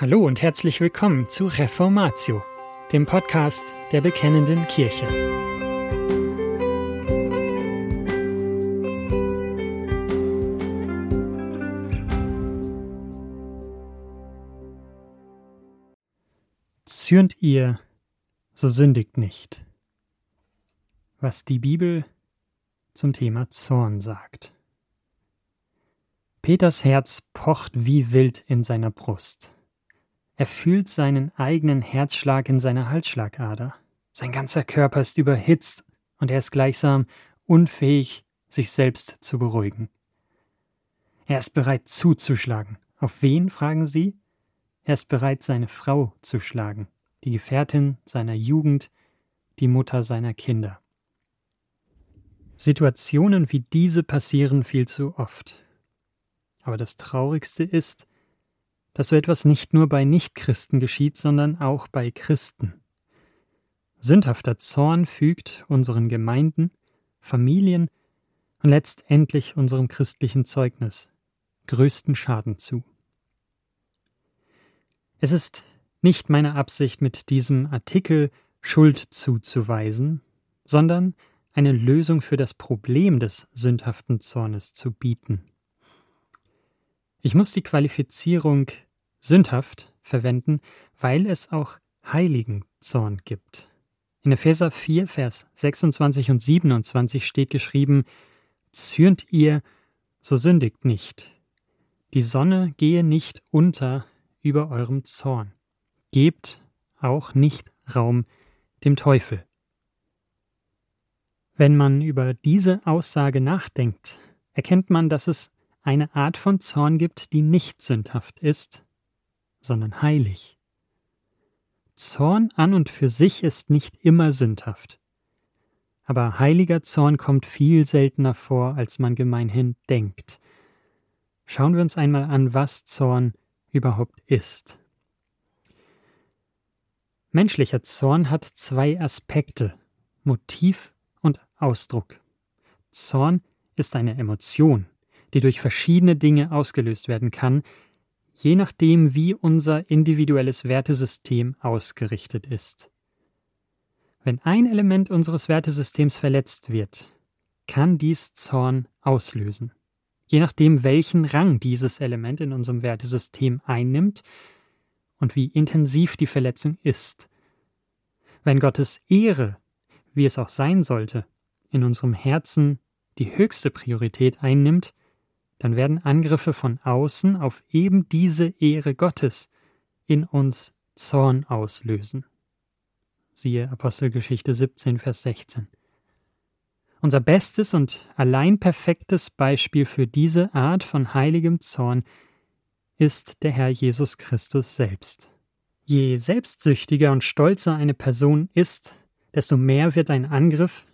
Hallo und herzlich willkommen zu Reformatio, dem Podcast der Bekennenden Kirche. Zürnt ihr, so sündigt nicht. Was die Bibel zum Thema Zorn sagt. Peters Herz pocht wie wild in seiner Brust. Er fühlt seinen eigenen Herzschlag in seiner Halsschlagader. Sein ganzer Körper ist überhitzt und er ist gleichsam unfähig, sich selbst zu beruhigen. Er ist bereit zuzuschlagen. Auf wen, fragen Sie? Er ist bereit, seine Frau zu schlagen, die Gefährtin seiner Jugend, die Mutter seiner Kinder. Situationen wie diese passieren viel zu oft. Aber das Traurigste ist, dass so etwas nicht nur bei Nichtchristen geschieht, sondern auch bei Christen. Sündhafter Zorn fügt unseren Gemeinden, Familien und letztendlich unserem christlichen Zeugnis größten Schaden zu. Es ist nicht meine Absicht, mit diesem Artikel Schuld zuzuweisen, sondern eine Lösung für das Problem des sündhaften Zornes zu bieten. Ich muss die Qualifizierung sündhaft verwenden, weil es auch heiligen Zorn gibt. In Epheser 4, Vers 26 und 27 steht geschrieben, Zürnt ihr, so sündigt nicht. Die Sonne gehe nicht unter über eurem Zorn. Gebt auch nicht Raum dem Teufel. Wenn man über diese Aussage nachdenkt, erkennt man, dass es eine Art von Zorn gibt, die nicht sündhaft ist, sondern heilig. Zorn an und für sich ist nicht immer sündhaft. Aber heiliger Zorn kommt viel seltener vor, als man gemeinhin denkt. Schauen wir uns einmal an, was Zorn überhaupt ist. Menschlicher Zorn hat zwei Aspekte Motiv und Ausdruck. Zorn ist eine Emotion, die durch verschiedene Dinge ausgelöst werden kann, je nachdem, wie unser individuelles Wertesystem ausgerichtet ist. Wenn ein Element unseres Wertesystems verletzt wird, kann dies Zorn auslösen. Je nachdem, welchen Rang dieses Element in unserem Wertesystem einnimmt und wie intensiv die Verletzung ist. Wenn Gottes Ehre, wie es auch sein sollte, in unserem Herzen die höchste Priorität einnimmt, dann werden Angriffe von außen auf eben diese Ehre Gottes in uns Zorn auslösen. Siehe Apostelgeschichte 17, Vers 16. Unser bestes und allein perfektes Beispiel für diese Art von heiligem Zorn ist der Herr Jesus Christus selbst. Je selbstsüchtiger und stolzer eine Person ist, desto mehr wird ein Angriff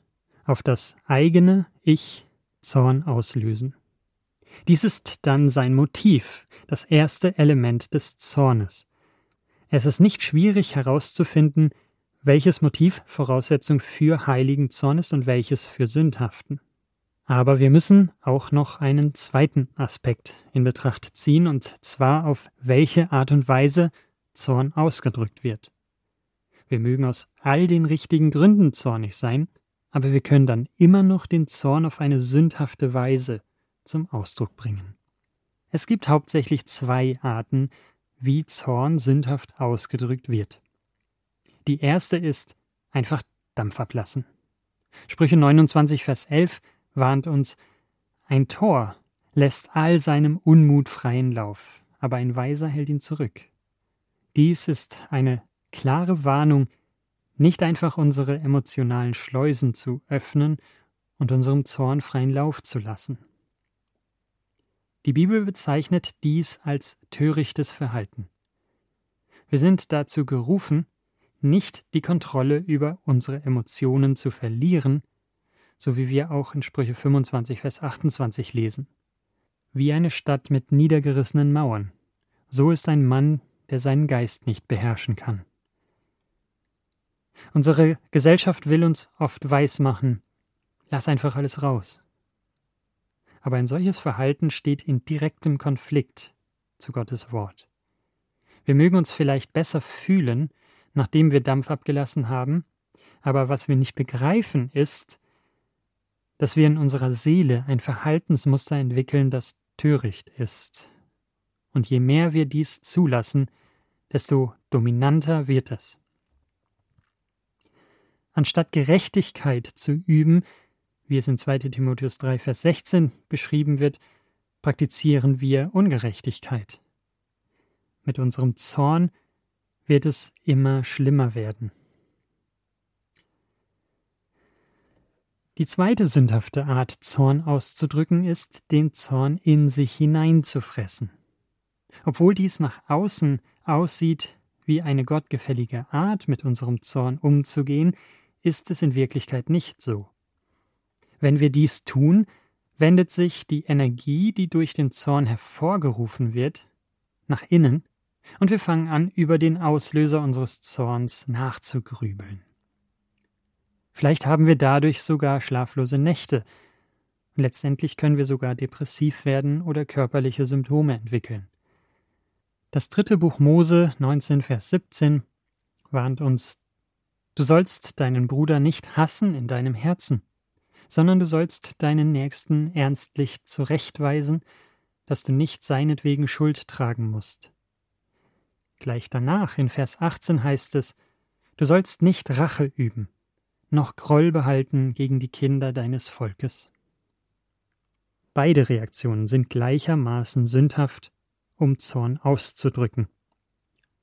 auf das eigene Ich Zorn auslösen. Dies ist dann sein Motiv, das erste Element des Zornes. Es ist nicht schwierig herauszufinden, welches Motiv Voraussetzung für heiligen Zorn ist und welches für sündhaften. Aber wir müssen auch noch einen zweiten Aspekt in Betracht ziehen, und zwar auf welche Art und Weise Zorn ausgedrückt wird. Wir mögen aus all den richtigen Gründen zornig sein, aber wir können dann immer noch den Zorn auf eine sündhafte Weise zum Ausdruck bringen. Es gibt hauptsächlich zwei Arten, wie Zorn sündhaft ausgedrückt wird. Die erste ist einfach Dampf ablassen. Sprüche 29, Vers 11 warnt uns, ein Tor lässt all seinem Unmut freien Lauf, aber ein Weiser hält ihn zurück. Dies ist eine klare Warnung, nicht einfach unsere emotionalen Schleusen zu öffnen und unserem Zorn freien Lauf zu lassen. Die Bibel bezeichnet dies als törichtes Verhalten. Wir sind dazu gerufen, nicht die Kontrolle über unsere Emotionen zu verlieren, so wie wir auch in Sprüche 25, Vers 28 lesen. Wie eine Stadt mit niedergerissenen Mauern, so ist ein Mann, der seinen Geist nicht beherrschen kann. Unsere Gesellschaft will uns oft weismachen, lass einfach alles raus aber ein solches Verhalten steht in direktem Konflikt zu Gottes Wort. Wir mögen uns vielleicht besser fühlen, nachdem wir Dampf abgelassen haben, aber was wir nicht begreifen ist, dass wir in unserer Seele ein Verhaltensmuster entwickeln, das töricht ist. Und je mehr wir dies zulassen, desto dominanter wird es. Anstatt Gerechtigkeit zu üben, wie es in 2 Timotheus 3, Vers 16 beschrieben wird, praktizieren wir Ungerechtigkeit. Mit unserem Zorn wird es immer schlimmer werden. Die zweite sündhafte Art, Zorn auszudrücken, ist, den Zorn in sich hineinzufressen. Obwohl dies nach außen aussieht wie eine gottgefällige Art, mit unserem Zorn umzugehen, ist es in Wirklichkeit nicht so. Wenn wir dies tun, wendet sich die Energie, die durch den Zorn hervorgerufen wird, nach innen, und wir fangen an, über den Auslöser unseres Zorns nachzugrübeln. Vielleicht haben wir dadurch sogar schlaflose Nächte. Und letztendlich können wir sogar depressiv werden oder körperliche Symptome entwickeln. Das dritte Buch Mose 19, Vers 17 warnt uns, du sollst deinen Bruder nicht hassen in deinem Herzen, sondern du sollst deinen Nächsten ernstlich zurechtweisen, dass du nicht seinetwegen Schuld tragen musst. Gleich danach in Vers 18 heißt es, du sollst nicht Rache üben, noch Groll behalten gegen die Kinder deines Volkes. Beide Reaktionen sind gleichermaßen sündhaft, um Zorn auszudrücken.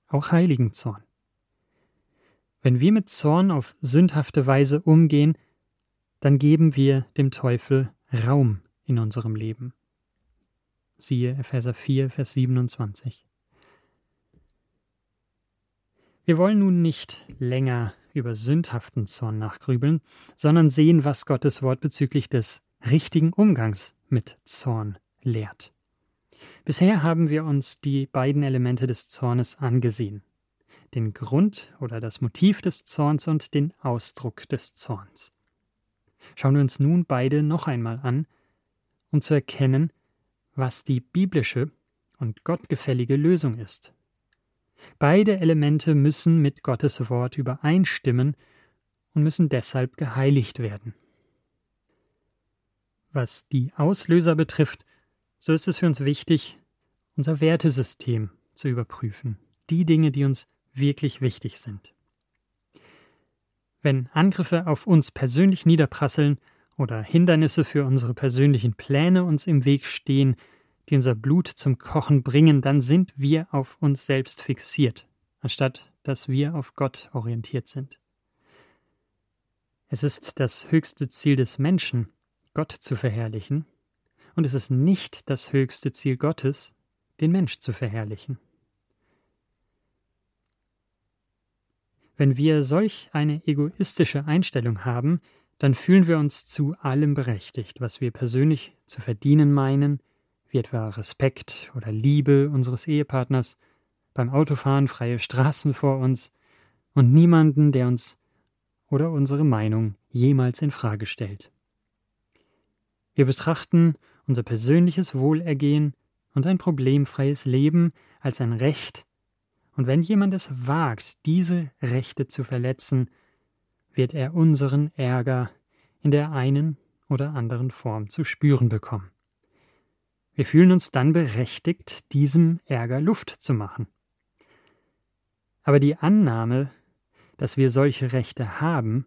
Auch heiligen Zorn. Wenn wir mit Zorn auf sündhafte Weise umgehen, dann geben wir dem Teufel Raum in unserem Leben. Siehe Epheser 4, Vers 27. Wir wollen nun nicht länger über sündhaften Zorn nachgrübeln, sondern sehen, was Gottes Wort bezüglich des richtigen Umgangs mit Zorn lehrt. Bisher haben wir uns die beiden Elemente des Zornes angesehen. Den Grund oder das Motiv des Zorns und den Ausdruck des Zorns. Schauen wir uns nun beide noch einmal an, um zu erkennen, was die biblische und gottgefällige Lösung ist Beide Elemente müssen mit Gottes Wort übereinstimmen und müssen deshalb geheiligt werden. Was die Auslöser betrifft, so ist es für uns wichtig, unser Wertesystem zu überprüfen, die Dinge, die uns wirklich wichtig sind. Wenn Angriffe auf uns persönlich niederprasseln oder Hindernisse für unsere persönlichen Pläne uns im Weg stehen, die unser Blut zum Kochen bringen, dann sind wir auf uns selbst fixiert, anstatt dass wir auf Gott orientiert sind. Es ist das höchste Ziel des Menschen, Gott zu verherrlichen, und es ist nicht das höchste Ziel Gottes, den Mensch zu verherrlichen. Wenn wir solch eine egoistische Einstellung haben, dann fühlen wir uns zu allem berechtigt, was wir persönlich zu verdienen meinen, wie etwa Respekt oder Liebe unseres Ehepartners, beim Autofahren freie Straßen vor uns und niemanden, der uns oder unsere Meinung jemals in Frage stellt. Wir betrachten unser persönliches Wohlergehen und ein problemfreies Leben als ein Recht, und wenn jemand es wagt, diese Rechte zu verletzen, wird er unseren Ärger in der einen oder anderen Form zu spüren bekommen. Wir fühlen uns dann berechtigt, diesem Ärger Luft zu machen. Aber die Annahme, dass wir solche Rechte haben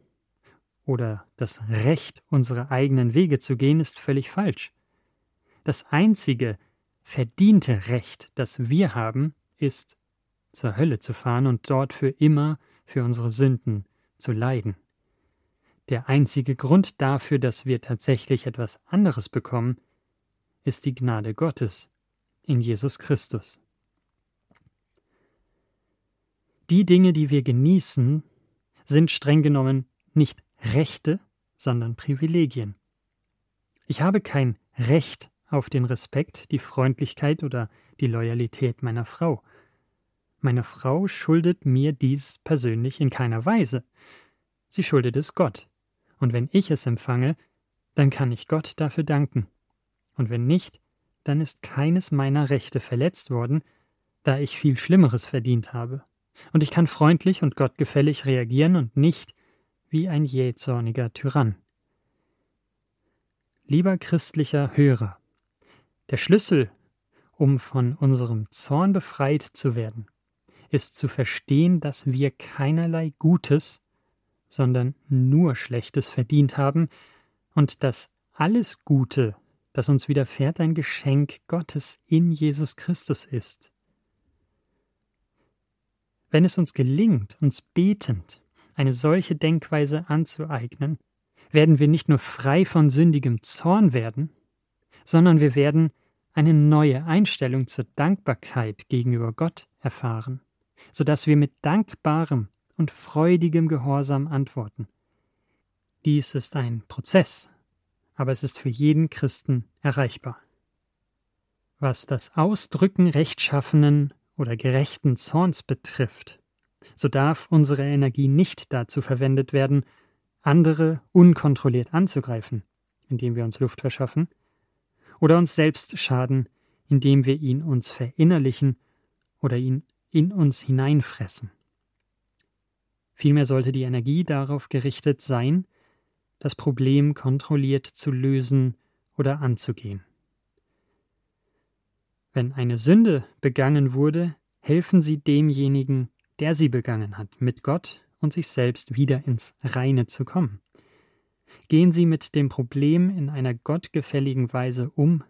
oder das Recht, unsere eigenen Wege zu gehen, ist völlig falsch. Das einzige verdiente Recht, das wir haben, ist, zur Hölle zu fahren und dort für immer für unsere Sünden zu leiden. Der einzige Grund dafür, dass wir tatsächlich etwas anderes bekommen, ist die Gnade Gottes in Jesus Christus. Die Dinge, die wir genießen, sind streng genommen nicht Rechte, sondern Privilegien. Ich habe kein Recht auf den Respekt, die Freundlichkeit oder die Loyalität meiner Frau. Meine Frau schuldet mir dies persönlich in keiner Weise. Sie schuldet es Gott. Und wenn ich es empfange, dann kann ich Gott dafür danken. Und wenn nicht, dann ist keines meiner Rechte verletzt worden, da ich viel Schlimmeres verdient habe. Und ich kann freundlich und gottgefällig reagieren und nicht wie ein jähzorniger Tyrann. Lieber christlicher Hörer, der Schlüssel, um von unserem Zorn befreit zu werden, ist zu verstehen, dass wir keinerlei Gutes, sondern nur Schlechtes verdient haben und dass alles Gute, das uns widerfährt, ein Geschenk Gottes in Jesus Christus ist. Wenn es uns gelingt, uns betend eine solche Denkweise anzueignen, werden wir nicht nur frei von sündigem Zorn werden, sondern wir werden eine neue Einstellung zur Dankbarkeit gegenüber Gott erfahren, so dass wir mit dankbarem und freudigem Gehorsam antworten. Dies ist ein Prozess, aber es ist für jeden Christen erreichbar. Was das Ausdrücken rechtschaffenen oder gerechten Zorns betrifft, so darf unsere Energie nicht dazu verwendet werden, andere unkontrolliert anzugreifen, indem wir uns Luft verschaffen, oder uns selbst schaden, indem wir ihn uns verinnerlichen oder ihn in uns hineinfressen. Vielmehr sollte die Energie darauf gerichtet sein, das Problem kontrolliert zu lösen oder anzugehen. Wenn eine Sünde begangen wurde, helfen Sie demjenigen, der sie begangen hat, mit Gott und sich selbst wieder ins Reine zu kommen. Gehen Sie mit dem Problem in einer gottgefälligen Weise um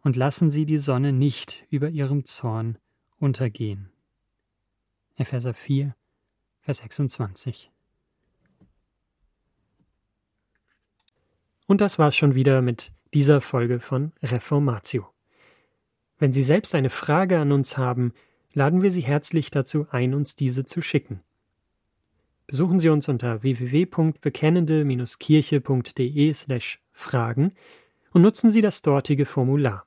und lassen Sie die Sonne nicht über Ihrem Zorn untergehen. Epheser 4, Vers 26. Und das war's schon wieder mit dieser Folge von Reformatio. Wenn Sie selbst eine Frage an uns haben, laden wir Sie herzlich dazu ein, uns diese zu schicken. Besuchen Sie uns unter www.bekennende-kirche.de/fragen und nutzen Sie das dortige Formular.